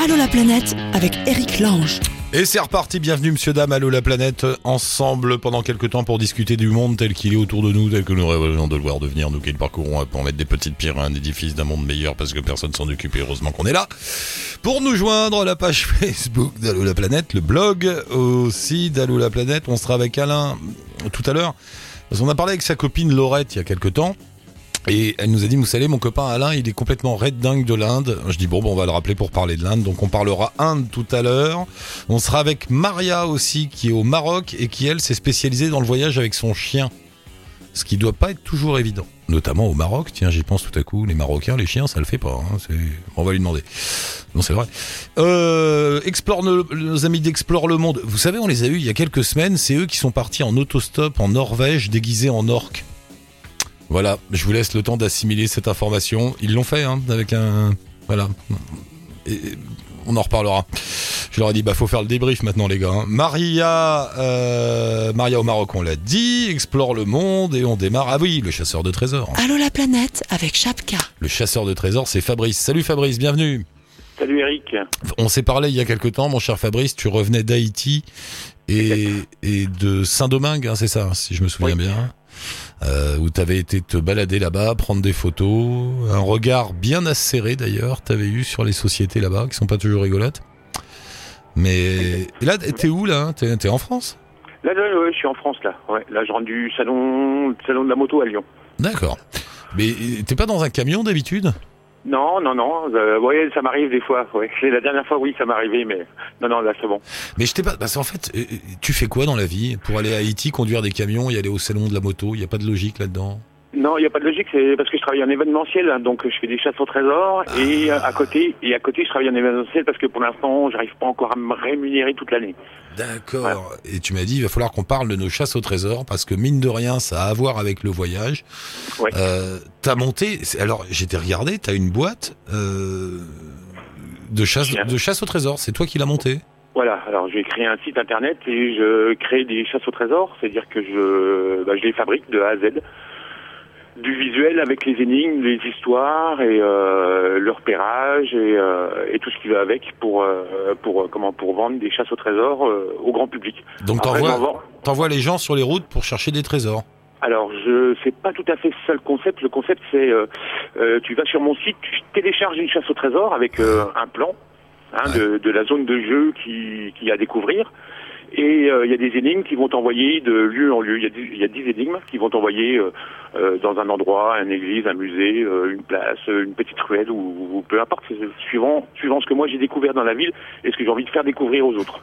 Allô la planète avec Eric Lange. Et c'est reparti, bienvenue Monsieur Dame, Allô la planète, ensemble pendant quelques temps pour discuter du monde tel qu'il est autour de nous, tel que nous rêvons de le voir devenir, nous qui le parcourons pour mettre des petites pierres à un édifice d'un monde meilleur parce que personne s'en occupe et heureusement qu'on est là. Pour nous joindre, la page Facebook d'Allô la planète, le blog aussi d'Allô la planète, on sera avec Alain tout à l'heure. Parce qu'on a parlé avec sa copine Laurette il y a quelques temps. Et elle nous a dit, vous savez, mon copain Alain, il est complètement red dingue de l'Inde. Je dis, bon, bon, on va le rappeler pour parler de l'Inde. Donc on parlera Inde tout à l'heure. On sera avec Maria aussi, qui est au Maroc et qui, elle, s'est spécialisée dans le voyage avec son chien. Ce qui doit pas être toujours évident. Notamment au Maroc. Tiens, j'y pense tout à coup. Les Marocains, les chiens, ça le fait pas. Hein. On va lui demander. Non, c'est vrai. Euh, explore nos, nos amis d'Explore le Monde. Vous savez, on les a eus il y a quelques semaines. C'est eux qui sont partis en autostop en Norvège déguisés en orques. Voilà, je vous laisse le temps d'assimiler cette information. Ils l'ont fait, hein, avec un... Voilà. Et on en reparlera. Je leur ai dit, bah faut faire le débrief maintenant les gars. hein. Maria, euh, Maria au Maroc, on l'a dit, explore le monde et on démarre. Ah oui, le chasseur de trésors. Allô la planète avec Chapka. Le chasseur de trésors, c'est Fabrice. Salut Fabrice, bienvenue. Salut Eric. On s'est parlé il y a quelque temps, mon cher Fabrice. Tu revenais d'Haïti et, et de Saint-Domingue, hein, c'est ça, si je me souviens Oui. bien. Euh, où t'avais été te balader là-bas, prendre des photos, un regard bien acéré d'ailleurs, t'avais eu sur les sociétés là-bas, qui sont pas toujours rigolotes. Mais et là, t'es où là hein? T'es en France? Là, là, ouais, je suis en France là. Ouais, là, je rentre du salon, salon de la moto à Lyon. D'accord. Mais t'es pas dans un camion d'habitude? Non, non, non. Euh, ça m'arrive des fois. Ouais, c'est la dernière fois, oui, ça m'est arrivé, mais non, non, là, c'est bon. Mais je t'ai pas. Parce qu'en fait, euh, tu fais quoi dans la vie? Pour aller à Haïti, conduire des camions et aller au salon de la moto, il y a pas de logique là-dedans? Non, il n'y a pas de logique. C'est parce que je travaille en événementiel, hein, donc je fais des chasses au trésor et euh, à côté, et à côté, je travaille en événementiel parce que pour l'instant, j'arrive pas encore à me rémunérer toute l'année. D'accord. Et tu m'as dit, il va falloir qu'on parle de nos chasses au trésor parce que mine de rien, ça a à voir avec le voyage. Ouais. Euh, t'as monté. Alors, j'étais regardé. T'as une boîte euh, de chasse de chasse au trésor. C'est toi qui l'as montée. Voilà, alors j'ai créé un site internet et je crée des chasses au trésor, c'est-à-dire que je, bah, je les fabrique de A à Z. Du visuel avec les énigmes, les histoires et euh, le repérage et, euh, et tout ce qui va avec pour euh, pour euh, comment pour vendre des chasses au trésor au grand public. Donc t'envoies t'envoies les gens sur les routes pour chercher des trésors. Alors, je c'est pas tout à fait ça le concept. Le concept, c'est tu vas sur mon site, tu télécharges une chasse au trésor avec un plan hein, de, de la zone de jeu qui, qui a à découvrir. Et euh, il y a des énigmes qui vont t'envoyer de lieu en lieu. Il y a dix- y a énigmes qui vont t'envoyer euh, euh, dans un endroit, une église, un musée, euh, une place, euh, une petite ruelle ou, ou peu importe, suivant suivant ce que moi j'ai découvert dans la ville et ce que j'ai envie de faire découvrir aux autres.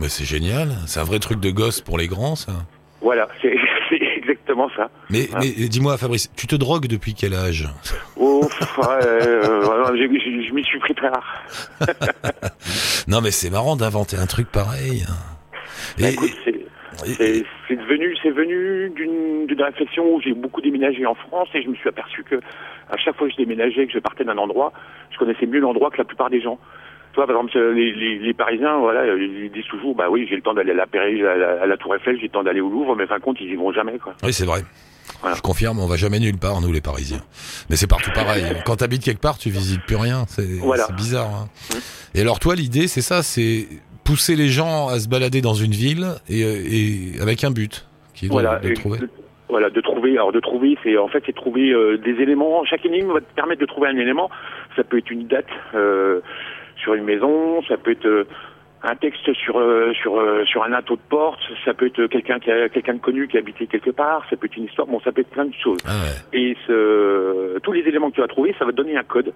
Mais c'est génial. C'est un vrai truc de gosse pour les grands, ça. Voilà, c'est exactement ça. Mais, mais dis-moi, Fabrice, tu te drogues depuis quel âge? Oh, euh, je m'y suis pris très rare. Non, mais c'est marrant d'inventer un truc pareil. Bah, c'est devenu, c'est venu d'une d'une réflexion où j'ai beaucoup déménagé en France et je me suis aperçu que à chaque fois que je déménageais, que je partais d'un endroit, je connaissais mieux l'endroit que la plupart des gens. Toi, par exemple, les, les, les Parisiens, voilà, ils disent toujours, bah oui, j'ai le temps d'aller à la à la, à la Tour Eiffel, j'ai le temps d'aller au Louvre, mais fin de compte, ils y vont jamais, quoi. Oui, c'est vrai. Voilà. Je confirme, on va jamais nulle part, nous les Parisiens. Mais c'est partout pareil. Quand t'habites quelque part, tu visites plus rien. C'est Voilà. bizarre. hein. Et alors toi, l'idée, c'est ça, c'est pousser les gens à se balader dans une ville et, euh, et avec un but, qui est de- Voilà, de, trouver. de- voilà, de trouver. Alors de trouver, c'est en fait c'est trouver euh, des éléments. Chaque énigme va te permettre de trouver un élément. Ça peut être une date euh, sur une maison, ça peut être euh, un texte sur euh, sur euh, sur un linteau de porte, ça peut être quelqu'un qui a quelqu'un de connu qui a habité quelque part, ça peut être une histoire. Bon, ça peut être plein de choses. Ah ouais. Et ce, tous les éléments que tu vas trouver, ça va te donner un code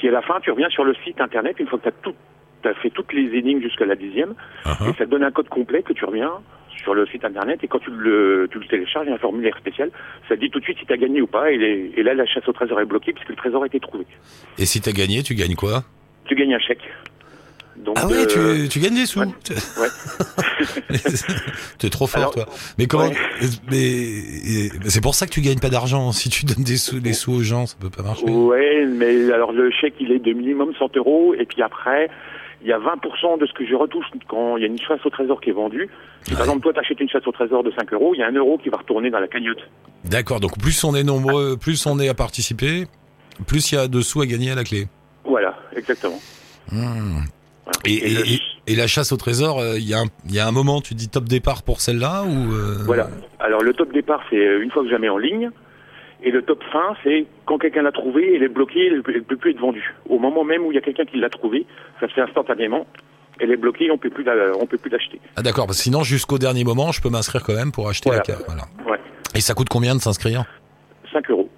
qui à la fin, tu reviens sur le site internet une fois que tu as tout, as fait toutes les énigmes jusqu'à la dixième, Uh-huh. et ça te donne un code complet que tu reviens sur le site internet et quand tu le, tu le télécharges, il y a un formulaire spécial, ça te dit tout de suite si tu as gagné ou pas et, les- et là la chasse au trésor est bloquée puisque le trésor a été trouvé. Et si t'as gagné, tu gagnes quoi? Tu gagnes un chèque. Donc, Ah ouais, euh, tu, tu gagnes des sous. ouais. T'es trop fort, Alors, toi. Mais comment ouais. Mais et- c'est pour ça que tu gagnes pas d'argent. Si tu donnes des sous, des sous aux gens, ça peut pas marcher. Ouais, mais alors le chèque il est de minimum 100 euros et puis après il y a 20% de ce que je retouche quand il y a une chasse au trésor qui est vendue. Si Ouais. par exemple toi t'achètes une chasse au trésor de 5 euros, il y a un euro qui va retourner dans la cagnotte. D'accord. Donc plus on est nombreux, plus on est à participer, plus il y a de sous à gagner à la clé. Voilà, exactement. Hmm. Voilà. Et, Et et- le- et- et la chasse au trésor, euh, il y, a un- il y a un moment, tu dis top départ pour celle-là ou euh, Voilà. Alors le top départ, c'est euh, une fois que mets en ligne. Et le top fin, c'est quand quelqu'un l'a trouvée, elle est bloquée, elle ne peut plus être vendue. Au moment même où il y a quelqu'un qui l'a trouvée, ça se fait instantanément. Elle est bloquée, on peut plus la, on peut plus l'acheter. Ah d'accord, parce que sinon jusqu'au dernier moment, je peux m'inscrire quand même pour acheter Voilà. la carte. Voilà. Ouais. Et ça coûte combien de s'inscrire? 5 euros.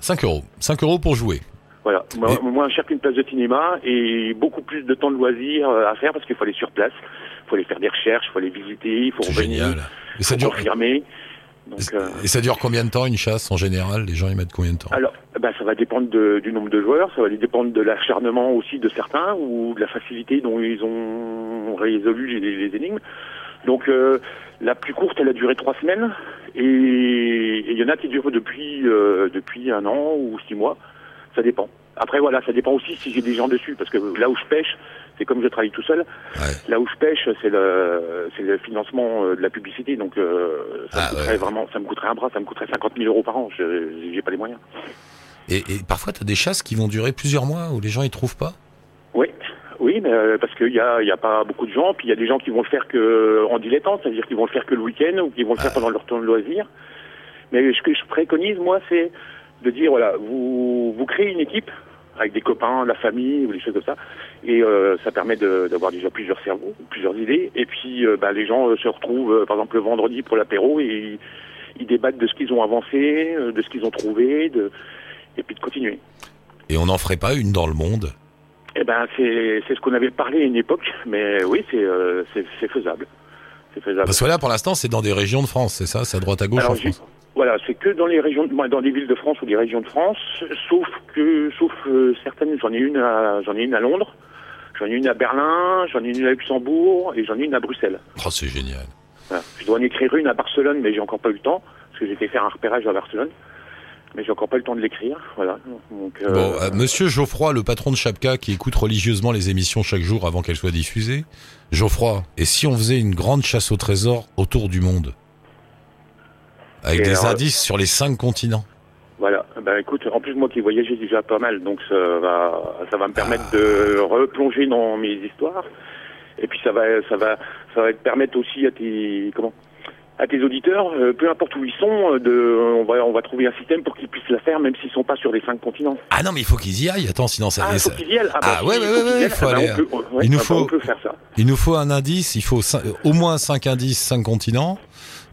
5 euros. 5 euros pour jouer. Voilà. Moins cher qu'une place de cinéma et beaucoup plus de temps de loisirs euh, à faire parce qu'il faut aller sur place, il faut aller faire des recherches, il faut aller visiter, il faut revenir, génial. Et il ça faut dure. confirmer. Donc, euh, Et ça dure combien de temps une chasse en général? Les gens ils mettent combien de temps? Alors, ben, ça va dépendre de- du nombre de joueurs, ça va dépendre de l'acharnement aussi de certains ou de la facilité dont ils ont résolu les, les énigmes. Donc, euh, la plus courte, elle a duré trois semaines et et il y en a qui durent depuis euh, depuis un an ou six mois. Ça dépend. Après, voilà, ça dépend aussi si j'ai des gens dessus parce que là où je pêche, c'est comme je travaille tout seul. Ouais. Là où je pêche, c'est le c'est le financement euh, de la publicité. Donc, euh, ça Ah, me coûterait ouais. vraiment, ça me coûterait un bras, ça me coûterait 50 000 euros par an. Je j'ai pas les moyens. Et, et parfois t'as des chasses qui vont durer plusieurs mois où les gens ils trouvent pas? Oui, oui, mais euh, parce qu'il y a, y a pas beaucoup de gens, puis il y a des gens qui vont le faire que en dilettante, c'est-à-dire qu'ils vont le faire que le week-end ou qui vont le faire pendant leur temps de loisir. Mais ce que je préconise, moi, c'est de dire voilà, vous vous créez une équipe avec des copains, la famille ou des choses comme ça, et euh, ça permet d'avoir déjà plusieurs cerveaux, plusieurs idées, et puis euh, bah, les gens euh, se retrouvent, euh, par exemple le vendredi pour l'apéro, et ils, ils débattent de ce qu'ils ont avancé, de ce qu'ils ont trouvé, de et puis de continuer. Et on n'en ferait pas une dans le monde? Eh ben, c'est ce qu'on avait parlé à une époque, mais oui, c'est faisable. C'est faisable. Parce que là pour l'instant c'est dans des régions de France, c'est ça? C'est à droite à gauche Alors, en France? Voilà, c'est que dans les régions, dans des villes de France ou des régions de France, sauf que, sauf euh, certaines, j'en ai une à, j'en ai une à Londres, j'en ai une à Berlin, j'en ai une à Luxembourg et j'en ai une à Bruxelles. Oh c'est génial. Voilà. Je dois en écrire une à Barcelone, mais j'ai encore pas eu le temps parce que j'ai fait faire un repérage à Barcelone, mais j'ai encore pas eu le temps de l'écrire. Voilà. Donc, euh, Bon, euh, Monsieur Geoffroy, le patron de Chapka, qui écoute religieusement les émissions chaque jour avant qu'elles soient diffusées. Geoffroy, et si on faisait une grande chasse au trésor autour du monde? Avec Et des alors, indices sur les cinq continents. Voilà. Ben écoute, en plus moi qui voyageais déjà pas mal, donc ça va, ça va me permettre de replonger dans mes histoires. Et puis ça va, ça va, ça va te permettre aussi à tes, comment, à tes auditeurs, euh, peu importe où ils sont, euh, de, on va, on va trouver un système pour qu'ils puissent la faire, même s'ils sont pas sur les cinq continents. Ah non, mais il faut qu'ils y aillent. Attends, sinon ça. Ah, faut qu'ils y aillent. Ah, bah, Ah, ouais, il ouais, faut ouais, aillent. faut Ah, bah, aller, il nous ah, bah, faut- faire ça. Il nous faut un indice, il faut au moins cinq indices, cinq continents.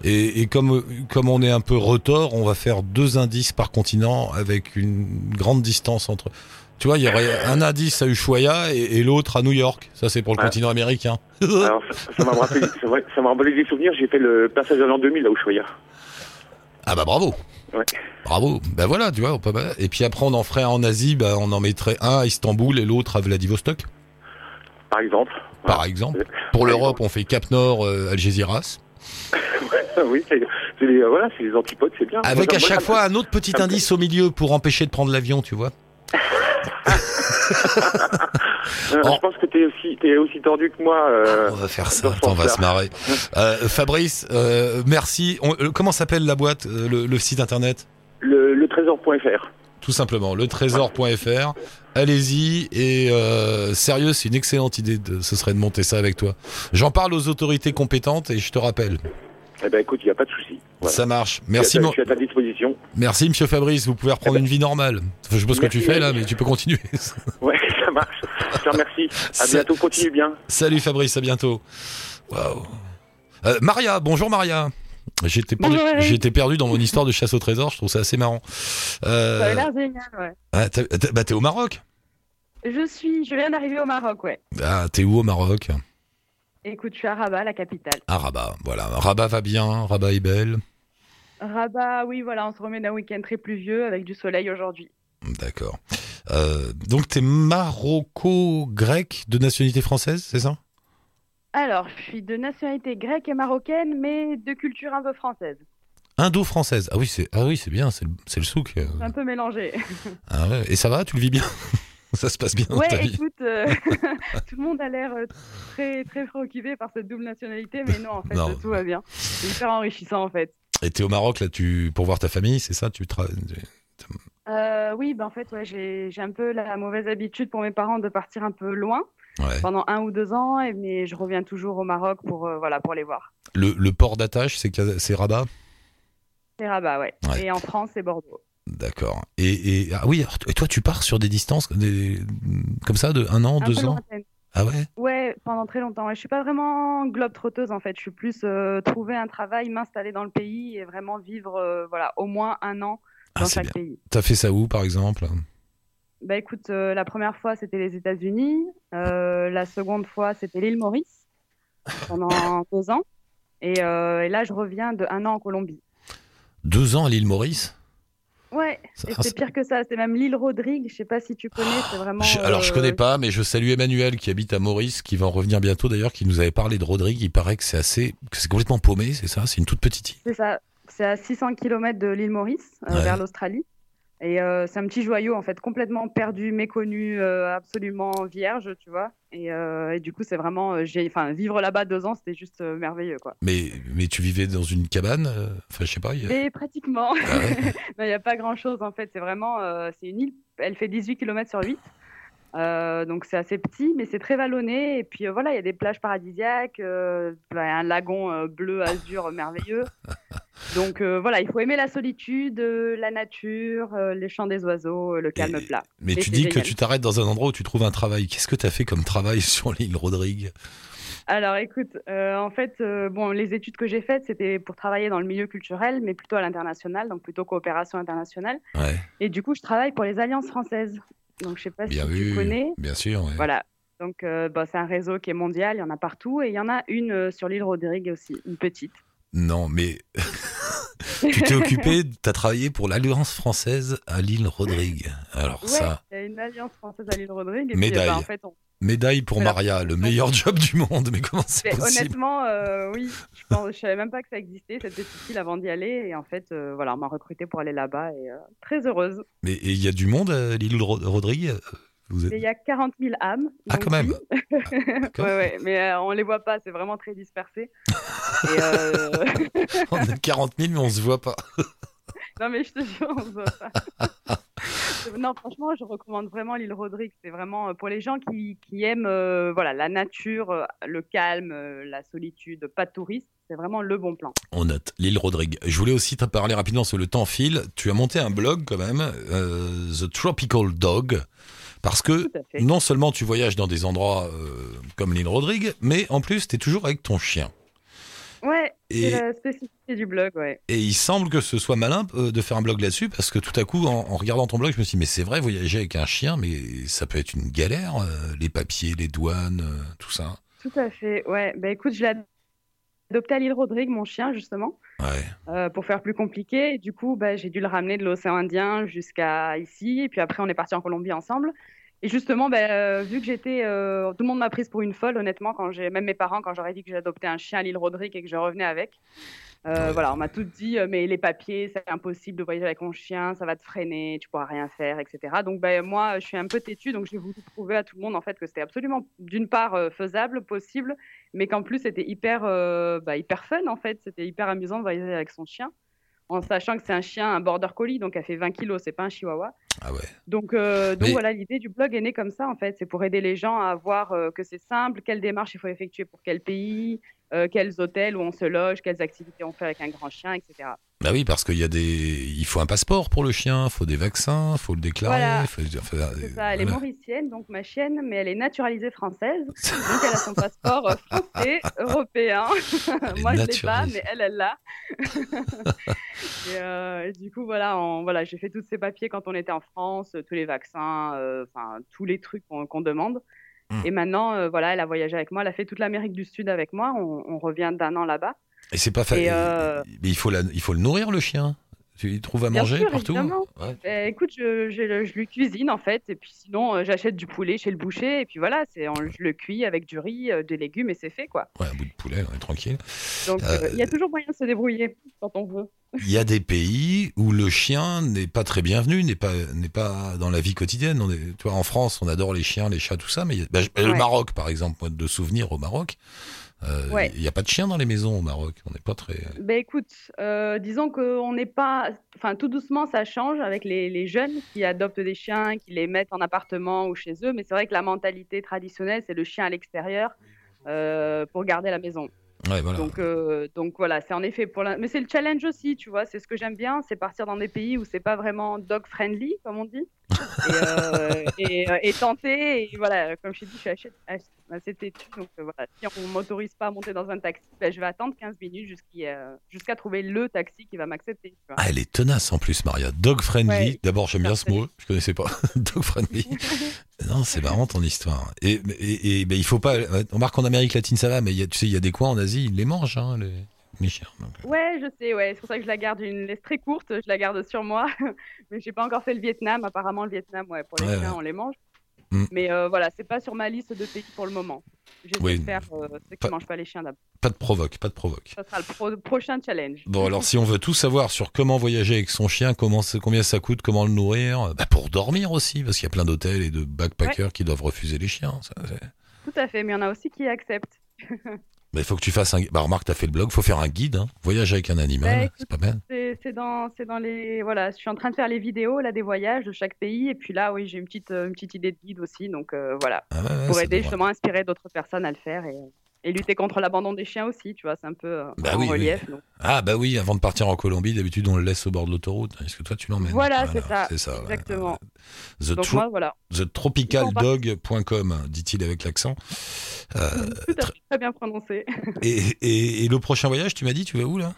Et, et comme, comme on est un peu retors, on va faire deux indices par continent avec une grande distance entre. Tu vois, il y aurait un indice à Ushuaia et, et l'autre à New York. Ça, c'est pour le Ouais. continent américain. Alors, ça m'a rappelé, des souvenirs. J'ai fait le passage à l'an 2000 à Ushuaia. Ah bah bravo. Ouais. Bravo. Ben voilà, tu vois. On peut... Et puis après, on en ferait un en Asie, bah, on en mettrait un à Istanbul et l'autre à Vladivostok, Par exemple. par exemple. Pour l'Europe, on fait Cap Nord, euh, Algeciras. oui, c'est les, voilà, les antipodes, c'est bien. Avec à chaque fois un autre petit indice au milieu pour empêcher de prendre l'avion, tu vois. Euh. Je pense que t'es aussi, t'es aussi tordu que moi. euh, On va faire ça, attends, on va se marrer. Euh, Fabrice, euh, merci. On- comment s'appelle la boîte, le, le site internet? Le, le trésor.fr. Tout simplement, le trésor.fr. Allez-y et sérieux, c'est une excellente idée. De, ce serait de monter ça avec toi. J'en parle aux autorités compétentes et je te rappelle. Eh ben écoute, il n'y a pas de souci. Voilà. Ça marche. Je Merci, suis à Je suis à ta disposition. merci, Monsieur Fabrice. Vous pouvez reprendre Eh ben- une vie normale. Enfin, je sais pas ce que tu fais là, mais tu peux continuer. Ouais, ça marche. Je te remercie. À Ça- bientôt. Continue bien. Salut Fabrice, à bientôt. Waouh. Euh, Maria, bonjour Maria. J'étais perdu, Bonjour, Eric. j'étais perdu dans mon histoire de chasse au trésor, je trouve ça assez marrant. Euh, Ça a l'air génial, ouais. ah, bah, t'es au Maroc Je suis, je viens d'arriver au Maroc, ouais. Ah, t'es où au Maroc? Écoute, je suis à Rabat, la capitale. À Rabat, voilà. Rabat va bien, Rabat est belle. Rabat, oui, voilà, on se remet d'un week-end très pluvieux avec du soleil aujourd'hui. D'accord. Euh, donc t'es maroco-grec de nationalité française, c'est ça? Alors, je suis de nationalité grecque et marocaine, mais de culture un peu française. Indo-française. Ah oui, c'est ah oui, c'est bien, c'est le, souk. euh. Un peu mélangé. Ah ouais. Et ça va, tu le vis bien? Ça se passe bien dans ta Ouais, vie écoute, euh, tout le monde a l'air euh, très, très préoccupé par cette double nationalité, mais non, en fait, Non. tout va bien. C'est hyper enrichissant, en fait. Et t'es au Maroc là, tu pour voir ta famille, c'est ça Tu tra... Euh, oui, ben en fait, ouais, j'ai un peu la mauvaise habitude pour mes parents de partir un peu loin Ouais. pendant un ou deux ans, et, mais je reviens toujours au Maroc pour, euh, voilà, pour les voir. Le, le port d'attache, c'est Rabat? C'est Rabat, ouais. Ouais. Et en France, c'est Bordeaux. D'accord. Et, et- ah oui, et toi, tu pars sur des distances des- comme ça, de un an, Un deux ans? lointaine. Ah ouais? Ouais, pendant très longtemps. Ouais, je suis pas vraiment globe-trotteuse en fait. Je suis plus euh, trouver un travail, m'installer dans le pays et vraiment vivre, euh, voilà, au moins un an Ah, dans chaque pays. T'as fait ça où, par exemple? Bah écoute, euh, la première fois c'était les États-Unis, euh, la seconde fois c'était l'île Maurice pendant deux ans, et, et là je reviens de un an en Colombie. Deux ans à l'île Maurice? Ouais, c'est pire que ça. C'est même l'île Rodrigue. Je sais pas si tu connais. C'est vraiment. Je- alors, je euh, connais pas, mais je salue Emmanuel qui habite à Maurice, qui va en revenir bientôt d'ailleurs, qui nous avait parlé de Rodrigue. Il paraît que c'est assez, que c'est complètement paumé, c'est ça? C'est une toute petite île? C'est ça. C'est à 600 km de l'île Maurice, euh, Ouais. vers l'Australie. Et euh, c'est un petit joyau, en fait, complètement perdu, méconnu, euh, absolument vierge, tu vois. Et, euh, et du coup, c'est vraiment. enfin, vivre là-bas deux ans, c'était juste merveilleux, quoi. Mais, mais tu vivais dans une cabane Enfin, je sais pas. il y a- Et pratiquement. Ah ouais Il n'y a pas grand-chose, en fait. C'est vraiment. c'est une île. Elle fait 18 km sur 8. Euh, donc c'est assez petit, mais c'est très vallonné. Et puis euh, voilà, il y a des plages paradisiaques, euh, bah, un lagon bleu azur merveilleux. Donc euh, voilà, il faut aimer la solitude, euh, la nature, euh, les chants des oiseaux, le calme Et- plat. Mais Et tu dis que tu t'arrêtes dans un endroit où tu trouves un travail. Qu'est-ce que tu as fait comme travail sur l'île Rodrigue? Alors écoute, en fait, bon, les études que j'ai faites, c'était pour travailler dans le milieu culturel, mais plutôt à l'international, donc plutôt coopération internationale. Ouais, Et du coup, je travaille pour les Alliances françaises. Donc je sais pas bien si vu. tu connais. Bien sûr. ouais. Voilà. Donc, euh, bah, c'est un réseau qui est mondial, il y en a partout, et il y en a une euh, sur l'île Rodrigue aussi, une petite. Non, mais tu t'es occupé, tu as travaillé pour l'Alliance française à l'île Rodrigue. Alors Ouais, ça, il y a une alliance française à l'île Rodrigue. Et Médaille. Puis, bah, en fait, on- médaille pour Voilà. Maria, le meilleur job du monde. Mais comment c'est possible honnêtement, euh, oui, je je savais même pas que ça existait cette petite île avant d'y aller, et en fait, euh, voilà, on m'a recrutée pour aller là-bas, et euh, très heureuse. Mais il y a du monde à l'île Ro- Rodrigue? Vous Mais êtes... il y a 40 000 âmes. Ah, quand même ouais, ouais, mais euh, on les voit pas, c'est vraiment très dispersé. et, euh, On est 40 000, mais on se voit pas. Non, mais je te jure, on se voit pas. non, franchement, je recommande vraiment l'île Rodrigue. C'est vraiment euh, pour les gens qui, qui aiment euh, voilà, la nature, le calme, la solitude, pas de touristes. C'est vraiment le bon plan. On note l'île Rodrigue. Je voulais aussi te parler rapidement sur le temps file. Tu as monté un blog quand même, The Tropical Dog, parce que non seulement tu voyages dans des endroits euh, comme l'île Rodrigue, mais en plus tu es toujours avec ton chien. Ouais, c'est la spécificité du blog, ouais. Et il semble que ce soit malin euh, de faire un blog là-dessus, parce que tout à coup, en, en regardant ton blog, je me suis dit, mais c'est vrai, voyager avec un chien, mais ça peut être une galère, euh, les papiers, les douanes, tout ça. Tout à fait, ouais. Bah écoute, je l'ai adopté à l'île Rodrigue, mon chien, justement, Ouais. euh, pour faire plus compliqué. Et du coup, bah, j'ai dû le ramener de l'océan Indien jusqu'à ici. Et puis après, on est parti en Colombie ensemble. Et justement, bah, euh, vu que j'étais. euh, tout le monde m'a prise pour une folle, honnêtement, quand j'ai, même mes parents, quand j'aurais dit que j'adoptais un chien à l'île Rodrigue et que je revenais avec. Euh, Ouais. Voilà, on m'a tout dit, euh, mais les papiers, c'est impossible de voyager avec mon chien, ça va te freiner, tu pourras rien faire, etc. Donc, bah, moi, je suis un peu têtue, donc j'ai voulu prouver à tout le monde, en fait, que c'était absolument, d'une part, euh, faisable, possible, mais qu'en plus, c'était hyper, euh, bah, hyper fun, en fait. C'était hyper amusant de voyager avec son chien, en sachant que c'est un chien, un border collie, donc elle fait 20 kilos, c'est pas un chihuahua. Ah ouais. Donc, euh, donc Mais- voilà, l'idée du blog est née comme ça, en fait. C'est pour aider les gens à voir euh, que c'est simple, quelles démarches il faut effectuer pour quel pays, euh, quels hôtels où on se loge, quelles activités on fait avec un grand chien, etc. Bah oui, parce qu'il y a des, il faut un passeport pour le chien, il faut des vaccins, il faut le déclarer. Voilà. faut- enfin, C'est euh, ça, elle est mauricienne, donc ma chienne, mais elle est naturalisée française. Donc elle a son passeport euh, français, européen. Moi, je l'ai pas, mais elle, elle l'a. et, euh, et du coup, voilà, on- voilà j'ai fait tous ces papiers quand on était en France, tous les vaccins, euh, enfin tous les trucs qu'on demande. Hmm. Et maintenant, euh, voilà, elle a voyagé avec moi, elle a fait toute l'Amérique du Sud avec moi. On, on revient d'un an là-bas. Et c'est pas facile. euh, Mais il faut, la- il faut le nourrir le chien. Tu y trouves à Bien manger sûr, partout? Ouais. Euh, écoute, je, je- je lui cuisine en fait, et puis sinon euh, j'achète du poulet chez le boucher, et puis voilà, c'est on- je le cuis avec du riz, euh, des légumes, et c'est fait quoi. Ouais, un bout de poulet, ouais, tranquille. Donc euh, il y a toujours moyen de se débrouiller quand on veut. Il y a des pays où le chien n'est pas très bienvenu, n'est pas, n'est pas dans la vie quotidienne. On est, tu vois, en France, on adore les chiens, les chats, tout ça, mais a- bah, le. Maroc, par exemple, moi, de souvenirs au Maroc, Il Ouais. n'y a pas de chiens dans les maisons au Maroc. On n'est pas très. Ben écoute, euh, disons qu'on n'est pas, enfin tout doucement ça change avec les, les jeunes qui adoptent des chiens, qui les mettent en appartement ou chez eux, mais c'est vrai que la mentalité traditionnelle c'est le chien à l'extérieur euh, pour garder la maison. Ouais, voilà. Donc, euh, donc voilà, c'est en effet pour la... Mais c'est le challenge aussi, tu vois, c'est ce que j'aime bien, c'est partir dans des pays où c'est pas vraiment dog friendly, comme on dit, et, euh, et, euh, et tenter, et voilà, comme je t'ai dit, je suis assez, assez- assez têtue, donc euh, voilà, si on m'autorise pas à monter dans un taxi, ben, je vais attendre 15 minutes jusqu'à jusqu'à trouver le taxi qui va m'accepter. Ah, elle est tenace en plus, Maria. Dog friendly. Ouais, D'abord, j'aime bien ce mot. Je connaissais pas. Dog friendly. non, c'est marrant ton histoire. Et, et, et ben, il faut pas. On remarque qu'en Amérique latine, ça va, mais il y a, tu sais, il y a des coins en Asie, ils les mangent, hein, les, chiens. Donc, euh, Ouais, je sais, ouais, c'est pour ça que je la garde une laisse très courte, je la garde sur moi, mais j'ai pas encore fait le Vietnam, apparemment le Vietnam, ouais, pour les chiens, ouais. on les mange. Mm. Mais euh, voilà, c'est pas sur ma liste de pays pour le moment. J'essaie Oui, de faire euh, ceux qui pas- mangent pas les chiens d'abord. pas de provoque, pas de provoque. Ça sera le pro- prochain challenge. Bon, alors si on veut tout savoir sur comment voyager avec son chien, comment combien ça coûte, comment le nourrir, bah, pour dormir aussi, parce qu'il y a plein d'hôtels et de backpackers qui doivent refuser les chiens. ça, Tout à fait, mais il y en a aussi qui acceptent. Bah, il faut que tu fasses un. Bah, remarque, t'as fait le blog, faut faire un guide. Hein. Voyage avec un animal, Bah, c'est pas mal. C'est dans, dans les. Voilà, je suis en train de faire les vidéos là des voyages de chaque pays, et puis là, oui, j'ai une petite, euh, une petite idée de guide aussi, donc euh, voilà, Ah, ouais, pour aider devrait- justement à inspirer d'autres personnes à le faire et, et lutter contre l'abandon des chiens aussi, tu vois, c'est un peu euh, Bah en oui, oui. relief. Ah bah oui, avant de partir en Colombie, d'habitude on le laisse au bord de l'autoroute. Est-ce que toi tu l'emmènes? Voilà, c'est ça, exactement. The, Donc moi, voilà, TheTropicalDog.com, dit-il avec l'accent. Euh, fait, très bien prononcé. et, et- et le prochain voyage, tu m'as dit, tu vas où là?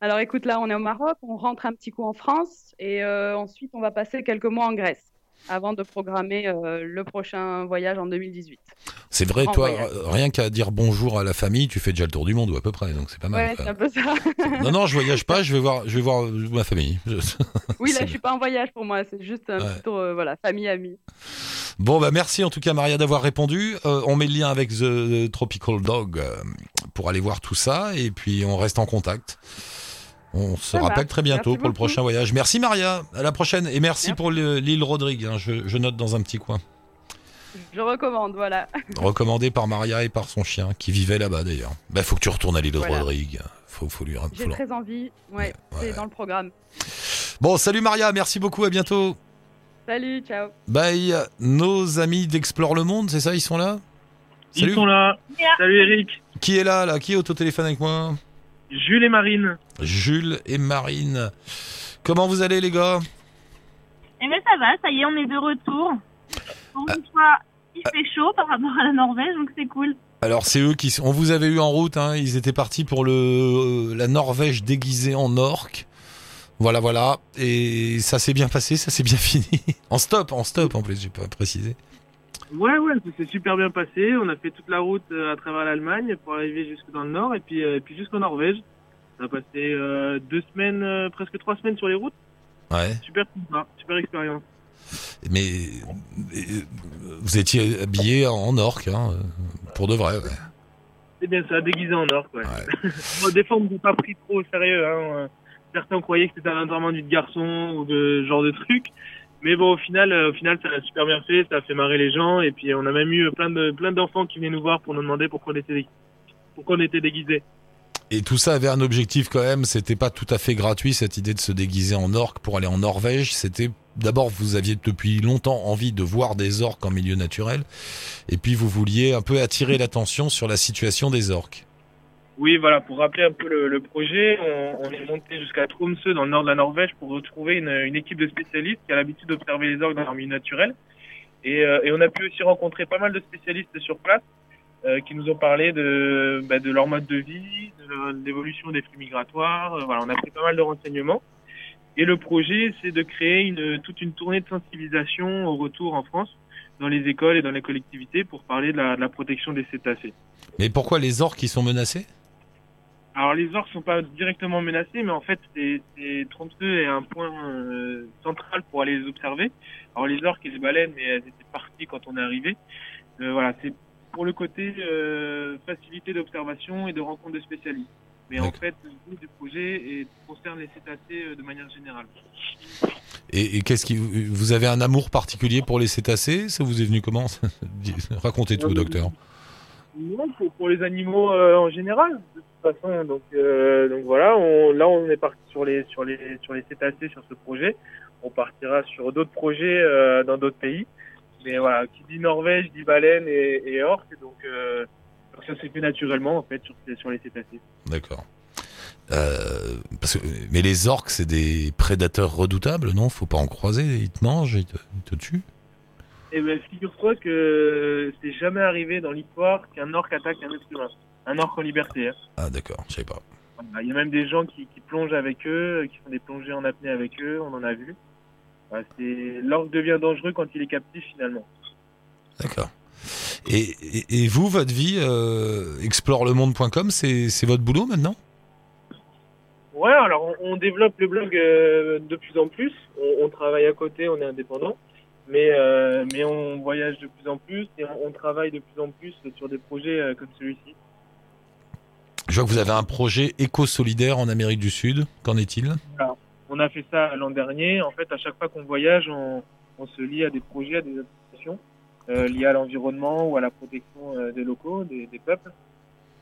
Alors écoute, là, on est au Maroc, on rentre un petit coup en France, et euh, ensuite, on va passer quelques mois en Grèce, avant de programmer euh, le prochain voyage en 2018. C'est vrai, Grand toi, voyage. euh, rien qu'à dire bonjour à la famille, tu fais déjà le tour du monde ou à peu près, donc c'est pas mal. Ouais, c'est un peu ça. Non, non, je voyage pas, je vais voir, je vais voir euh, ma famille. Oui, là, je suis pas en voyage pour moi, c'est juste un Ouais. petit tour, euh, voilà, famille, amis. Bon, bah merci en tout cas Maria d'avoir répondu. Euh, on met le lien avec The Tropical Dog pour aller voir tout ça et puis on reste en contact. On se Ça rappelle très bientôt Merci pour le prochain voyage. Merci Maria, à la prochaine et merci, Merci. pour le- l'île Rodrigue. hein. Je, je note dans un petit coin. Je recommande, voilà. Recommandé par Maria et par son chien qui vivait là-bas d'ailleurs. Bah faut que tu retournes à l'île Voilà. Rodrigue. Faut, faut lui. J'ai très envie, ouais, Ouais. c'est dans le programme. Bon, salut Maria, merci beaucoup, à bientôt. Salut, ciao. Bye. Nos amis d'Explore le Monde, c'est ça, ils sont là? Ils sont là. Salut Eric. Qui est là, là? Qui est au téléphone avec moi? Jules et Marine. Jules et Marine. Comment vous allez les gars? Eh bien, ça va, ça y est, on est de retour. Pour Ah. une fois, il fait chaud par rapport à la Norvège, donc c'est cool. Alors c'est eux qui... On vous avait eu en route, hein, ils étaient partis pour le euh, la Norvège déguisée en orque. Voilà, voilà. Et ça s'est bien passé, ça s'est bien fini. en stop, en stop en plus, j'ai pas précisé. Ouais, ouais, ça s'est super bien passé. On a fait toute la route euh, à travers l'Allemagne pour arriver jusque dans le nord et puis, euh, et puis jusqu'en Norvège. On a passé euh, deux semaines, euh, presque trois semaines sur les routes. Ouais. Super sympa, super expérience. Mais euh, vous étiez habillé en orque, hein, pour de vrai. Ouais. C'est bien ça, déguisé en or, quoi. Ouais. Bon, des fois, on ne pas pris trop au sérieux. Hein. Certains croyaient que c'était un enterrement d'une garçon ou de genre de truc. Mais bon, au final, euh, au final, ça a super bien fait, ça a fait marrer les gens. Et puis, on a même eu plein de plein d'enfants qui venaient nous voir pour nous demander pourquoi on était, pourquoi on était déguisés. Et tout ça avait un objectif quand même, c'était pas tout à fait gratuit cette idée de se déguiser en orque pour aller en Norvège, c'était d'abord vous aviez depuis longtemps envie de voir des orques en milieu naturel et puis vous vouliez un peu attirer l'attention sur la situation des orques. Oui, voilà, pour rappeler un peu le, projet, on, est monté jusqu'à Tromsø dans le nord de la Norvège pour retrouver une, équipe de spécialistes qui a l'habitude d'observer les orques dans leur milieu naturel. Et, euh, et on a pu aussi rencontrer pas mal de spécialistes sur place euh, qui nous ont parlé de, bah, de leur mode de vie, de l'évolution des flux migratoires. Euh, voilà, on a pris pas mal de renseignements. Et le projet, c'est de créer toute une tournée de sensibilisation au retour en France, dans les écoles et dans les collectivités, pour parler de la, de la protection des cétacés. Mais pourquoi les orques qui sont menacés? Alors les orques sont pas directement menacés, mais en fait, c'est c'est- Tromsø est un point euh, central pour aller les observer. Alors les orques et les baleines, mais elles étaient parties quand on est arrivé. Euh, voilà, c'est pour le côté euh, facilité d'observation et de rencontre de spécialistes. Mais en fait, le but du projet concerne les cétacés de manière générale. Et, et qu'est-ce qui vous avez un amour particulier pour les cétacés? Ça vous est venu comment? Racontez tout, docteur. Non, pour, pour les animaux euh, en général, toute façon. Donc, euh, donc voilà, on, là on est parti sur les sur les sur les cétacés sur ce projet. On partira sur d'autres projets euh, dans d'autres pays. Mais voilà, qui dit Norvège dit baleine et, et orque. Donc, euh, donc ça s'est fait naturellement en fait sur, sur les cétacés. D'accord. Euh, parce que, mais les orques, c'est des prédateurs redoutables, non? Faut pas en croiser, ils te mangent, ils te, ils te tuent? Et ben figure-toi que c'est jamais arrivé dans l'histoire qu'un orque attaque un être humain. Un orque en liberté. hein. Ah d'accord, je sais pas. Il y a même des gens qui, qui plongent avec eux, qui font des plongées en apnée avec eux, on en a vu. L'orque devient dangereux quand il est captif finalement. D'accord. Et, et, et vous, votre vie, euh, explorelemonde.com, c'est c'est votre boulot maintenant? Ouais, alors on, on développe le blog euh, de plus en plus. On, on travaille à côté, on est indépendant, mais euh, mais on voyage de plus en plus et on, on travaille de plus en plus sur des projets euh, comme celui-ci. Je vois que vous avez un projet éco-solidaire en Amérique du Sud. Qu'en est-il? On a fait ça l'an dernier. En fait, à chaque fois qu'on voyage, on, on se lie à des projets, à des associations euh, liées à l'environnement ou à la protection euh, des locaux, des, des peuples.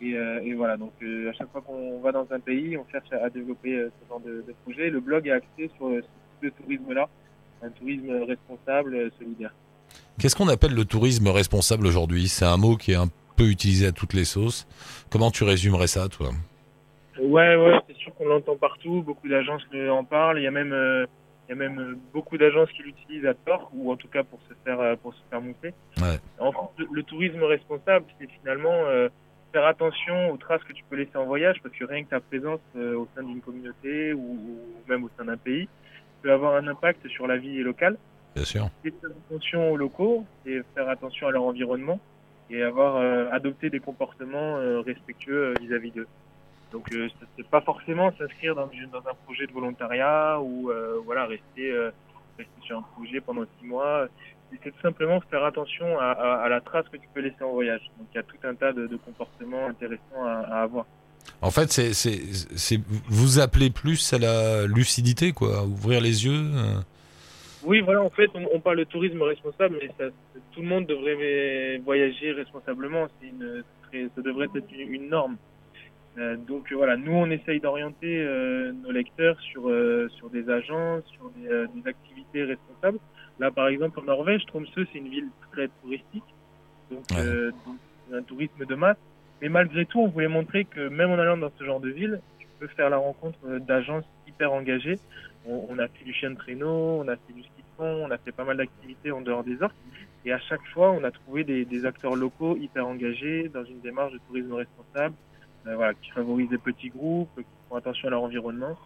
Et, euh, et voilà, donc à chaque fois qu'on va dans un pays, on cherche à, à développer ce genre de, de projet. Le blog est axé sur ce tourisme-là, un tourisme responsable, solidaire. Qu'est-ce qu'on appelle le tourisme responsable aujourd'hui? C'est un mot qui est un peu utilisé à toutes les sauces. Comment tu résumerais ça, toi? Ouais, ouais, c'est sûr qu'on l'entend partout. Beaucoup d'agences en parlent. Il y a même, euh, il y a même euh, beaucoup d'agences qui l'utilisent à tort, ou en tout cas pour se faire, euh, pour se faire monter. Ouais. En fait, le, le tourisme responsable, c'est finalement euh, faire attention aux traces que tu peux laisser en voyage, parce que rien que ta présence euh, au sein d'une communauté ou, ou même au sein d'un pays peut avoir un impact sur la vie locale. Bien sûr. C'est faire attention aux locaux, c'est faire attention à leur environnement et avoir euh, adopté des comportements euh, respectueux euh, vis-à-vis d'eux. Donc euh, c'est pas forcément s'inscrire dans, un projet de volontariat ou voilà rester, sur un projet pendant six mois. C'est tout simplement faire attention à, la trace que tu peux laisser en voyage. Donc il y a tout un tas de, comportements intéressants à, avoir. En fait, c'est, vous appelez plus à la lucidité, quoi, ouvrir les yeux. Euh. Oui, voilà, en fait, on, on parle de tourisme responsable, mais ça, tout le monde devrait voyager responsablement. Une, ça devrait être une, une norme. Euh, donc euh, voilà, nous on essaye d'orienter euh, nos lecteurs sur euh, sur des agences, sur des, euh, des activités responsables. Là, par exemple, en Norvège, Tromsø, c'est une ville très touristique, donc, Ouais. euh, donc c'est un tourisme de masse. Mais malgré tout, on voulait montrer que même en allant dans ce genre de ville, tu peux faire la rencontre euh, d'agences hyper engagées. On, on a fait du chien de traîneau, on a fait du ski de fond, on a fait pas mal d'activités en dehors des orques. Et à chaque fois, on a trouvé des, des acteurs locaux hyper engagés dans une démarche de tourisme responsable, euh, voilà, qui favorisent des petits groupes, qui font attention à leur environnement.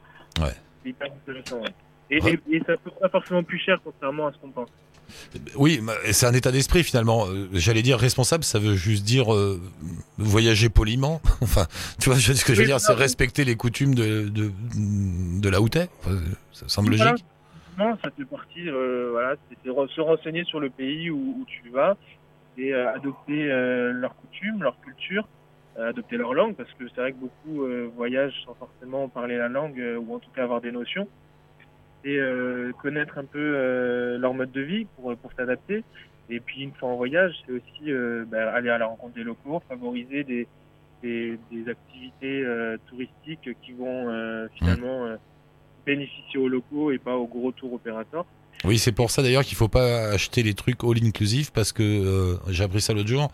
Ouais. C'est hyper intéressant, ouais. Et, et, et ça coûte pas forcément plus cher contrairement à ce qu'on pense. Oui, c'est un état d'esprit finalement. Euh, J'allais dire responsable, ça veut juste dire euh, voyager poliment. enfin, tu vois, ce que je veux dire, c'est respecter les coutumes de, de, où t'es. Enfin, ça semble Voilà. logique. Non, ça fait partie, euh, voilà, c'est re- se renseigner sur le pays où, où tu vas et euh, adopter leurs coutumes, leur culture, adopter leur langue, parce que c'est vrai que beaucoup voyagent sans forcément parler la langue ou en tout cas avoir des notions et euh, connaître un peu euh, leur mode de vie pour pour s'adapter. Et puis une fois en voyage, c'est aussi euh, bah, aller à la rencontre des locaux, favoriser des des, des activités touristiques qui vont finalement bénéficier aux locaux et pas aux gros tours opérateurs. Oui, c'est pour ça d'ailleurs qu'il faut pas acheter les trucs all inclusive parce que euh, j'ai appris ça l'autre jour.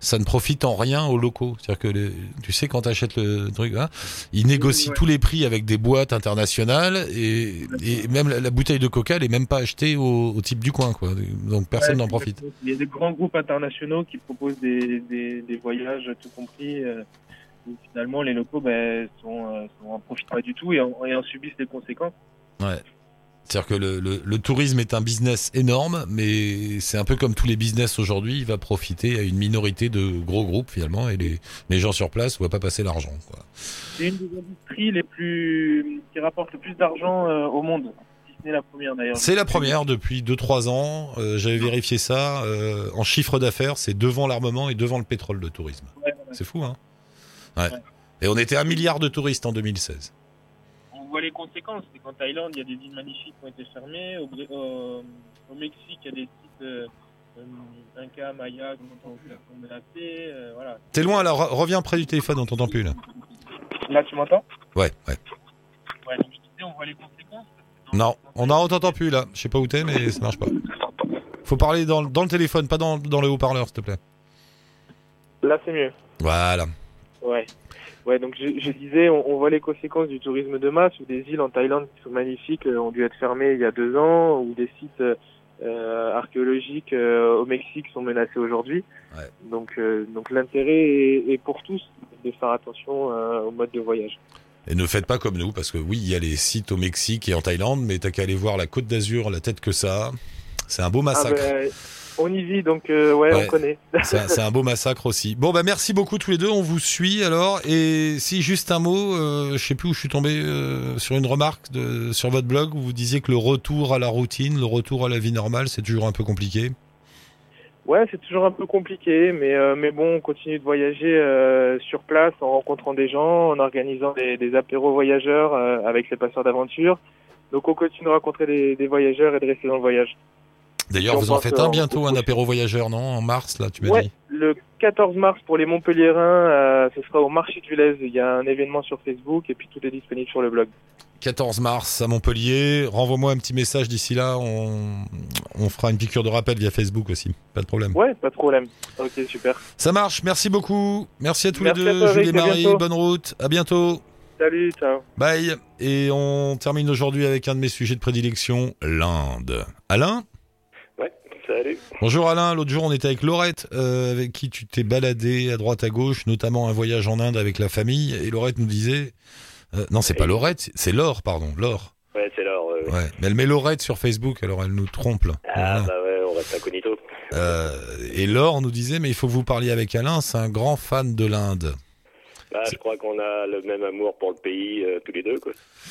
Ça ne profite en rien aux locaux. C'est-à-dire que les- tu sais quand tu achètes le truc, hein, ils négocient ouais. tous les prix avec des boîtes internationales et, et même la, la bouteille de Coca elle est même pas achetée au, au type du coin quoi. Donc personne Ouais, n'en profite. Il y a des grands groupes internationaux qui proposent des, des, des voyages tout compris. euh, où finalement, les locaux ben, sont, euh, sont en profitent pas du tout et en, et en subissent les conséquences. Ouais. C'est-à-dire que le, le, le tourisme est un business énorme, mais c'est un peu comme tous les business aujourd'hui, il va profiter à une minorité de gros groupes finalement, et les, les gens sur place ne voient pas passer l'argent. C'est une des industries les plus qui rapporte le plus d'argent euh, au monde. Si ce n'est la première d'ailleurs. C'est la première depuis 2-3 ans, euh, j'avais vérifié ça, euh, en chiffre d'affaires, c'est devant l'armement et devant le pétrole de tourisme. Ouais, ouais. C'est fou, hein ouais. Et on était un milliard de touristes en 2016. On voit les conséquences. C'est qu'en Thaïlande, il y a des îles magnifiques qui ont été fermées. Au, Bré- au, au Mexique, il y a des sites euh, euh, Inca, Maya, on on menacé, euh, voilà. T'es loin, alors re- reviens près du téléphone, on t'entend plus là. Là, tu m'entends? Ouais, ouais. Ouais, donc je disais, on voit les conséquences. Non, on a- on t'entend plus là. Je sais pas où t'es, mais ça marche pas. Faut parler dans, le- dans le téléphone, pas dans, dans le haut-parleur, s'il te plaît. Là, c'est mieux. Voilà. Ouais. Ouais, donc je, je disais, on, on voit les conséquences du tourisme de masse où des îles en Thaïlande qui sont magnifiques euh, ont dû être fermées il y a deux ans, ou des sites euh, euh, archéologiques euh, au Mexique sont menacés aujourd'hui. Ouais. Donc, euh, donc l'intérêt est, est pour tous de faire attention au mode de voyage. Et ne faites pas comme nous, parce que oui, il y a les sites au Mexique et en Thaïlande, mais t'as qu'à aller voir la côte d'Azur, la tête que ça a. C'est un beau massacre. Ah ben, on y vit, donc euh, ouais, Ouais. on connaît. C'est un, beau massacre aussi. Bon, bah merci beaucoup tous les deux, on vous suit alors. Et si juste un mot, euh, je sais plus où je suis tombé euh, sur une remarque de, sur votre blog où vous disiez que le retour à la routine, le retour à la vie normale, c'est toujours un peu compliqué. Ouais, c'est toujours un peu compliqué, mais euh, mais bon, on continue de voyager euh, sur place en rencontrant des gens, en organisant des, des apéros voyageurs euh, avec les passeurs d'aventure. Donc on continue de rencontrer des, des voyageurs et de rester dans le voyage. D'ailleurs, vous en faites euh, un en- bientôt, un apéro voyageur, non En mars, là, tu m'as Ouais, dit. le 14 mars pour les Montpelliérains, euh, ce sera au marché du Lez. Il y a un événement sur Facebook et puis tout est disponible sur le blog. 14 mars à Montpellier. Renvoie-moi un petit message d'ici là. On, on fera une piqûre de rappel via Facebook aussi. Pas de problème. Ouais, pas de problème. Ok, super. Ça marche. Merci beaucoup. Merci à tous Merci les deux. Julie et Marie, bonne route. À bientôt. Salut, ciao. Bye. Et on termine aujourd'hui avec un de mes sujets de prédilection, l'Inde. Alain salut. Bonjour Alain. L'autre jour, on était avec Laurette, euh, avec qui tu t'es baladé à droite à gauche, notamment un voyage en Inde avec la famille. Et Laurette nous disait. euh, non, c'est pas Et- Laurette, c'est Laure, pardon. Laure. Ouais, c'est Ouais. Mais elle met Laurette sur Facebook, alors elle nous trompe. là. Ah, Voilà. bah ouais, on reste incognito. Euh, et Laure nous disait, mais il faut que vous parliez avec Alain, c'est un grand fan de l'Inde. Bah, je crois qu'on a le même amour pour le pays, euh, tous les deux.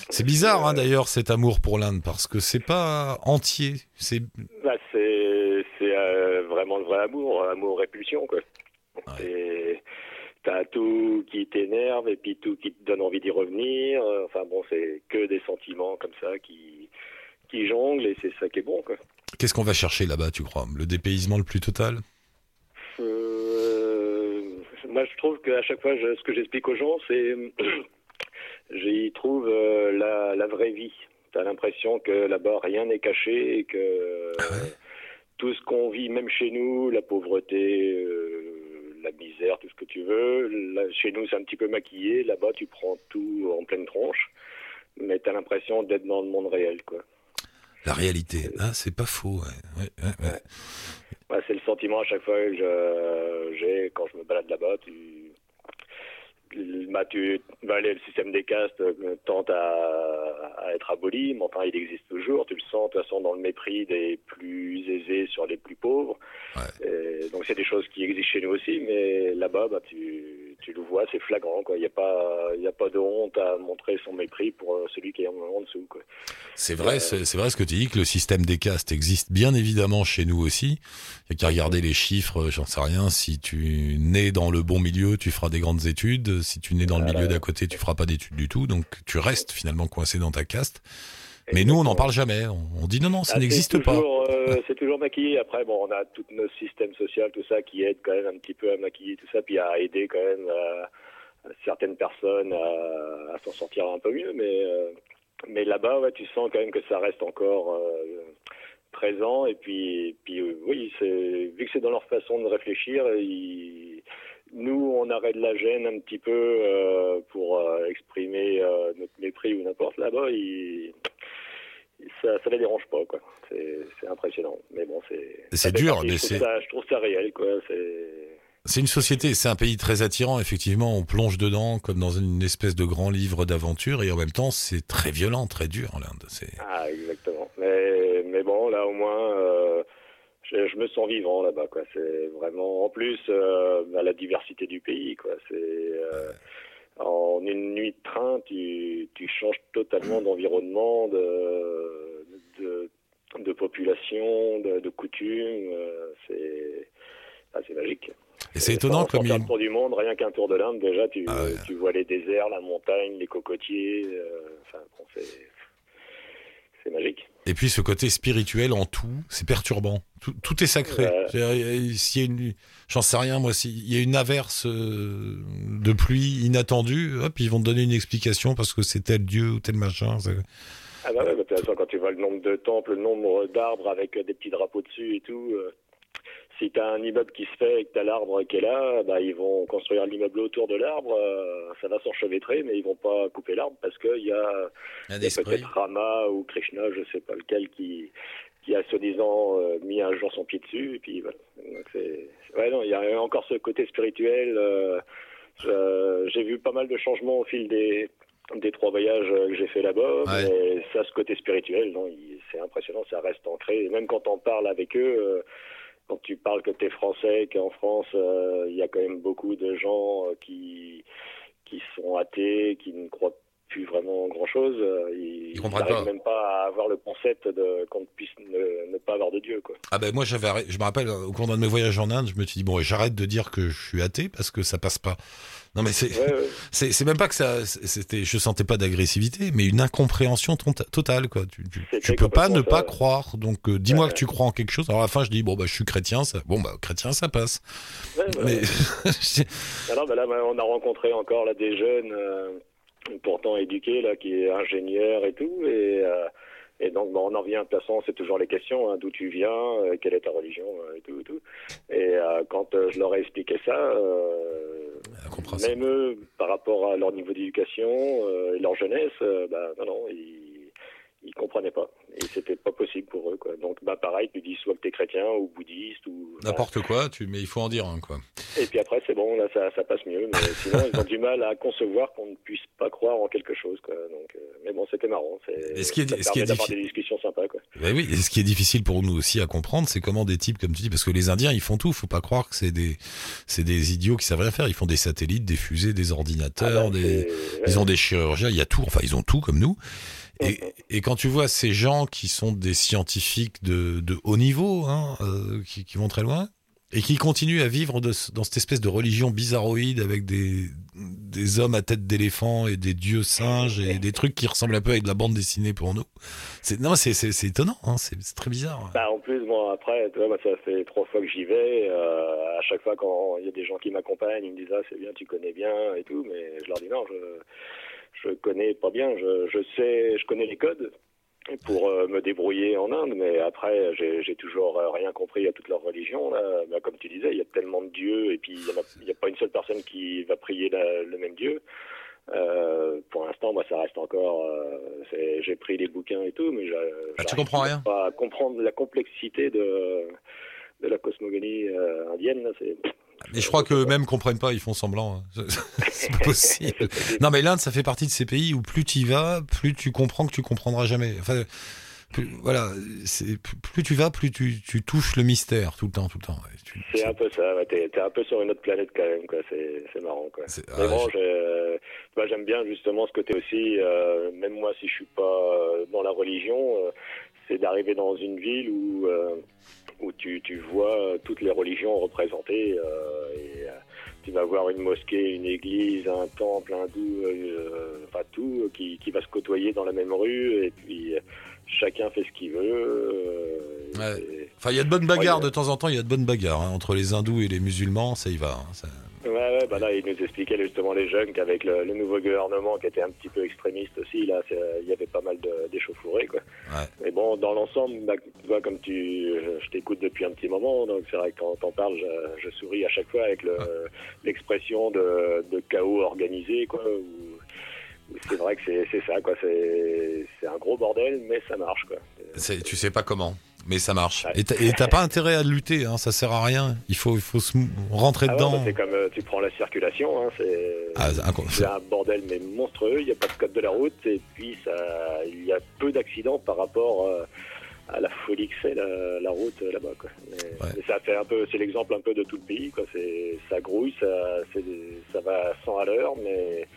C'est bizarre hein, d'ailleurs cet amour pour l'Inde, parce que c'est pas entier. C'est Bah, c'est euh, vraiment le vrai amour, amour-répulsion, quoi. C'est- T'as tout qui t'énerve et puis tout qui te donne envie d'y revenir. Euh, Enfin bon, c'est que des sentiments comme ça qui, qui jonglent et c'est ça qui est bon, quoi. Qu'est-ce qu'on va chercher là-bas, tu crois? Le dépaysement le plus total? Moi, je trouve qu'à chaque fois, je- ce que j'explique aux gens, c'est j'y trouve euh, la, la vraie vie. T'as l'impression que là-bas, rien n'est caché et que Ah ouais tout ce qu'on vit, même chez nous, la pauvreté, euh, la misère, tout ce que tu veux, là, chez nous, c'est un petit peu maquillé. Là-bas, tu prends tout en pleine tronche, mais t'as l'impression d'être dans le monde réel, quoi. La réalité, ah, c'est pas faux. ouais. Ouais, Ouais, c'est le sentiment à chaque fois que j'ai quand je me balade là-bas. Tu, tu, bah, le système des castes euh, tente à, à être aboli, mais enfin, il existe toujours. Tu le sens, de toute façon, dans le mépris des plus aisés sur les plus pauvres. Et donc, c'est des choses qui existent chez nous aussi, mais là-bas, bah, tu, tu le vois, c'est flagrant. Il n'y a, pas- y a pas de honte à montrer son mépris pour euh, celui qui est en, en dessous. C'est vrai, c'est c'est vrai ce que tu dis, que le système des castes existe bien évidemment chez nous aussi. Il n'y a qu'à regarder les chiffres, j'en sais rien. Si tu nais dans le bon milieu, tu feras des grandes études. Si tu nais dans le milieu d'à côté, tu feras pas d'études du tout. Donc tu restes finalement coincé dans ta caste. Mais nous, on n'en parle jamais. On, dit non, non, ça Ah, n'existe pas. euh, c'est toujours maquillé. Après, bon, on a tout notre système social, tout ça, qui aide quand même un petit peu à maquiller tout ça, puis à aider quand même euh, certaines personnes à, à s'en sortir un peu mieux. Mais, euh, mais là-bas, ouais, tu sens quand même que ça reste encore euh, présent. Et puis, puis euh, oui, vu que c'est dans leur façon de réfléchir, ils- nous, on arrête la gêne un petit peu euh, pour euh, exprimer euh, notre mépris ou n'importe. Là-bas, ça, ça les dérange pas, quoi. C'est impressionnant. Mais bon, c'est. C'est dur, mais c'est- ça- Je trouve ça réel, quoi. C'est. C'est une société, c'est un pays très attirant, effectivement, on plonge dedans comme dans une espèce de grand livre d'aventure et en même temps c'est très violent, très dur l'Inde. C'est Ah, exactement. Mais, mais bon, là, au moins, euh, je, je me sens vivant là-bas, quoi. C'est vraiment. En plus, euh, bah, la diversité du pays, quoi. C'est. euh, en une nuit de train, tu, tu changes totalement d'environnement, de, de, de population, de, de coutumes. euh, C'est. ah, c'est magique. Et c'est étonnant comme il- tour du monde, rien qu'un tour de l'Inde, déjà, tu, Ah ouais. tu vois les déserts, la montagne, les cocotiers. euh, enfin, bon, c'est, c'est magique. Et puis ce côté spirituel en tout, c'est perturbant. Tout, tout est sacré. Ouais. C'est-à-dire, S'il y a une, j'en sais rien moi, s'il y a une averse euh, de pluie inattendue, hop, ils vont te donner une explication parce que c'est tel dieu ou tel machin. Ah bah ouais, bah, quand tu vois le nombre de temples, le nombre d'arbres avec euh, des petits drapeaux dessus et tout, euh, si tu as un immeuble qui se fait et que tu as l'arbre qui est là, bah, ils vont construire l'immeuble autour de l'arbre, euh, ça va s'enchevêtrer, mais ils vont pas couper l'arbre parce qu'il y a, a peut-être Rama ou Krishna, je sais pas lequel, qui, qui a soi-disant euh, mis un jour son pied dessus, et puis voilà. Ouais, il y a encore ce côté spirituel. euh, je- j'ai vu pas mal de changements au fil des, des trois voyages euh, que j'ai fait là-bas, Ouais. mais ça, ce côté spirituel, non, c'est impressionnant, ça reste ancré. Et même quand on parle avec eux, euh, quand tu parles que tu es français, qu'en France, euh, il y a quand même beaucoup de gens euh, qui, qui sont athées, qui ne croient plus vraiment grand-chose. euh, Ils n'arrivent même pas à avoir le concept de qu'on puisse ne, ne pas avoir de Dieu. Quoi. Ah ben moi j'avais, je me rappelle au cours d'un de mes voyages en Inde, je me suis dit bon, j'arrête de dire que je suis athée parce que ça passe pas. Non mais c'est, Ouais, ouais. c'est, même pas que ça, c'était, je sentais pas d'agressivité, mais une incompréhension totale quoi. Tu, tu, peux pas ne pas croire. Donc euh, dis-moi Ouais. que tu crois en quelque chose. Alors à la fin je dis bon bah je suis chrétien, ça, bon bah chrétien ça passe. Mais Ah non, bah là, bah, on a rencontré encore là, des jeunes, euh, pourtant éduqués, là, qui est ingénieur et tout. Et, euh, et donc, bah, on en vient, de toute façon, c'est toujours les questions hein, d'où tu viens, euh, quelle est ta religion, euh, et tout. Et, tout. et euh, quand je leur ai expliqué ça, euh, même eux, par rapport à leur niveau d'éducation euh, et leur jeunesse, bah, non, non, ils ils comprenaient pas. Et c'était pas possible pour eux. Quoi. Donc, bah, pareil, tu dis soit que tu es chrétien ou bouddhiste ou. n'importe quoi, tu, mais il faut en dire un quoi. Et puis après, c'est bon, là, ça, ça passe mieux. Mais sinon, ils ont du mal à concevoir qu'on ne puisse pas croire en quelque chose. Quoi. Donc, euh, mais bon, c'était marrant. C'est, ce qui est- ça ce qui est diffi- des discussions sympas. Quoi. Ben oui, et ce qui est difficile pour nous aussi à comprendre, c'est comment des types, comme tu dis, parce que les Indiens, ils font tout. Faut pas croire que c'est des, c'est des idiots qui savent rien faire. Ils font des satellites, des fusées, des ordinateurs, Ah bah, des, ils ont des chirurgiens. Il y a tout. Enfin, ils ont tout comme nous. Et, et quand tu vois ces gens qui sont des scientifiques de, haut niveau, hein, euh, qui, vont très loin, et qui continuent à vivre dans cette espèce de religion bizarroïde avec des, hommes à tête d'éléphant et des dieux singes et des trucs qui ressemblent un peu à de la bande dessinée pour nous. C'est, non, c'est, étonnant, hein, c'est, très bizarre. Bah, en plus, bon, après, moi, ça fait trois fois que j'y vais. euh, à chaque fois, quand il y a des gens qui m'accompagnent, ils me disent Ah, c'est bien, tu connais bien et tout. Mais je leur dis Non, je je connais pas bien. Je, je sais, je connais les codes pour euh, me débrouiller en Inde. Mais après, j'ai toujours euh, rien compris à toute leur religion. Là. Bah, comme tu disais, il y a tellement de dieux et puis il y en a- n'y a, pas une seule personne qui va prier la- le même Dieu. Euh, pour l'instant, moi, ça reste encore. euh, J'ai pris les bouquins et tout, mais je, Ah, tu comprends rien pas à comprendre la complexité de, de la cosmogonie euh, indienne. là, C'est Mais je crois qu'eux-mêmes comprennent pas, ils font semblant. hein. C'est pas possible. Non, mais l'Inde, ça fait partie de ces pays où plus tu y vas, plus tu comprends que tu comprendras jamais. Enfin, plus, voilà, plus- tu vas, plus tu, tu touches le mystère tout le temps, tout le temps. c'est un peu ça. ouais, T'es un peu sur une autre planète quand même. C'est marrant. Quoi. Mais ah, bon, je- j'aime bien justement ce côté aussi. euh, même moi, si je suis pas euh, dans la religion, euh, c'est d'arriver dans une ville où euh, où tu, tu vois toutes les religions représentées. euh, et, euh, tu vas voir une mosquée, une église, un temple hindou, euh, enfin tout, qui, qui va se côtoyer dans la même rue. Et puis euh, chacun fait ce qu'il veut. euh, Ouais. et- Enfin, il y a de bonnes bagarres Ouais, de temps en temps. Il y a de bonnes bagarres hein, entre les hindous et les musulmans. Ça y va. hein, ça- Ouais, ouais, bah là, il nous expliquait justement les jeunes qu'avec le, le nouveau gouvernement qui était un petit peu extrémiste aussi, là, il y avait pas mal d'échauffourées, quoi. Ouais. Mais bon, dans l'ensemble, bah, tu vois, comme tu, je, je t'écoute depuis un petit moment, donc c'est vrai que quand t'en parles, je, je souris à chaque fois avec le- l'expression de, de chaos organisé, quoi. où- c'est vrai que c'est ça, quoi. C'est un gros bordel, mais ça marche, quoi. Tu sais pas comment, mais ça marche. Ouais. Et t'as- pas intérêt à lutter. Hein, ça sert à rien. Il faut, il faut se rentrer Ah ouais, dedans. bah, c'est comme euh, tu prends la circulation, hein, c'est Ah, un bordel mais monstrueux. Il n'y a pas de code de la route et puis ça, il y a peu d'accidents par rapport euh, à la folie que c'est la, la route euh, là-bas. Ouais. ça fait un peu, c'est l'exemple un peu de tout le pays. Quoi. C'est, ça grouille, ça, ça va à 100 à l'heure, mais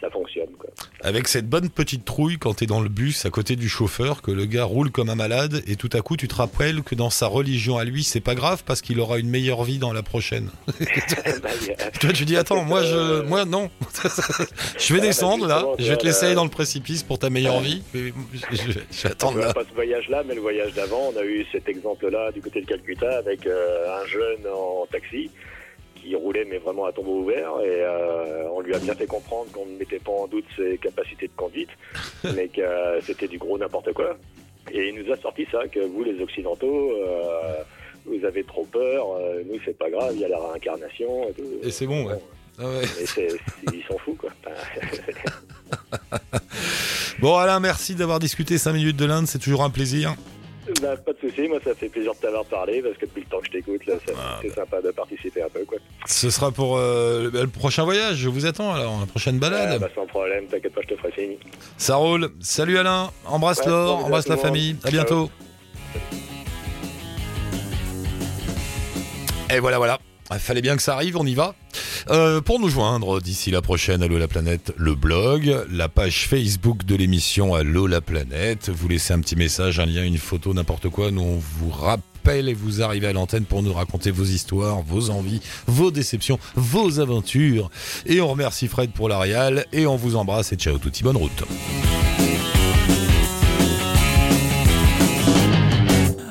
ça fonctionne. Quoi. Avec cette bonne petite trouille quand t'es dans le bus à côté du chauffeur, que le gars roule comme un malade, et tout à coup tu te rappelles que dans sa religion à lui, c'est pas grave parce qu'il aura une meilleure vie dans la prochaine. Bah, Toi tu dis attends, moi je, moi non, je vais bah, descendre là, je vais te tu laisser aller dans le précipice pour ta meilleure vie, je, je- je vais attendre On là. pas ce voyage-là, mais le voyage d'avant, on a eu cet exemple-là du côté de Calcutta avec euh, un jeune en taxi qui roulait mais vraiment à tombeau ouvert et euh, on lui a bien fait comprendre qu'on ne mettait pas en doute ses capacités de conduite, mais que euh, c'était du gros n'importe quoi. Et il nous a sorti ça, que vous les Occidentaux, euh, vous avez trop peur, nous c'est pas grave, il y a la réincarnation et tout. Et c'est bon, ouais. Ah ouais. Mais c'est- ils s'en foutent quoi. Bon Alain, merci d'avoir discuté 5 minutes de l'Inde, c'est toujours un plaisir. Bah, pas de souci, moi ça fait plaisir de t'avoir parlé parce que depuis le temps que je t'écoute, là, ça- Ah, c'est sympa de participer un peu quoi. Ce sera pour euh, le, le prochain voyage, je vous attends alors, la prochaine balade. Ah, bah, sans problème, t'inquiète pas, je te ferai signe. Ça roule. Salut Alain, embrasse Ouais, Laure, bon bisous embrasse la tout le monde. famille. À Ciao. bientôt. Et voilà, voilà. Il fallait bien que ça arrive, on y va. Euh, pour nous joindre d'ici la prochaine Allo la planète, le blog, la page Facebook de l'émission Allo la planète. Vous laissez un petit message, un lien, une photo, n'importe quoi. Nous, on vous rappelle et vous arrivez à l'antenne pour nous raconter vos histoires, vos envies, vos déceptions, vos aventures. Et on remercie Fred pour la réal et on vous embrasse et ciao touti, bonne route.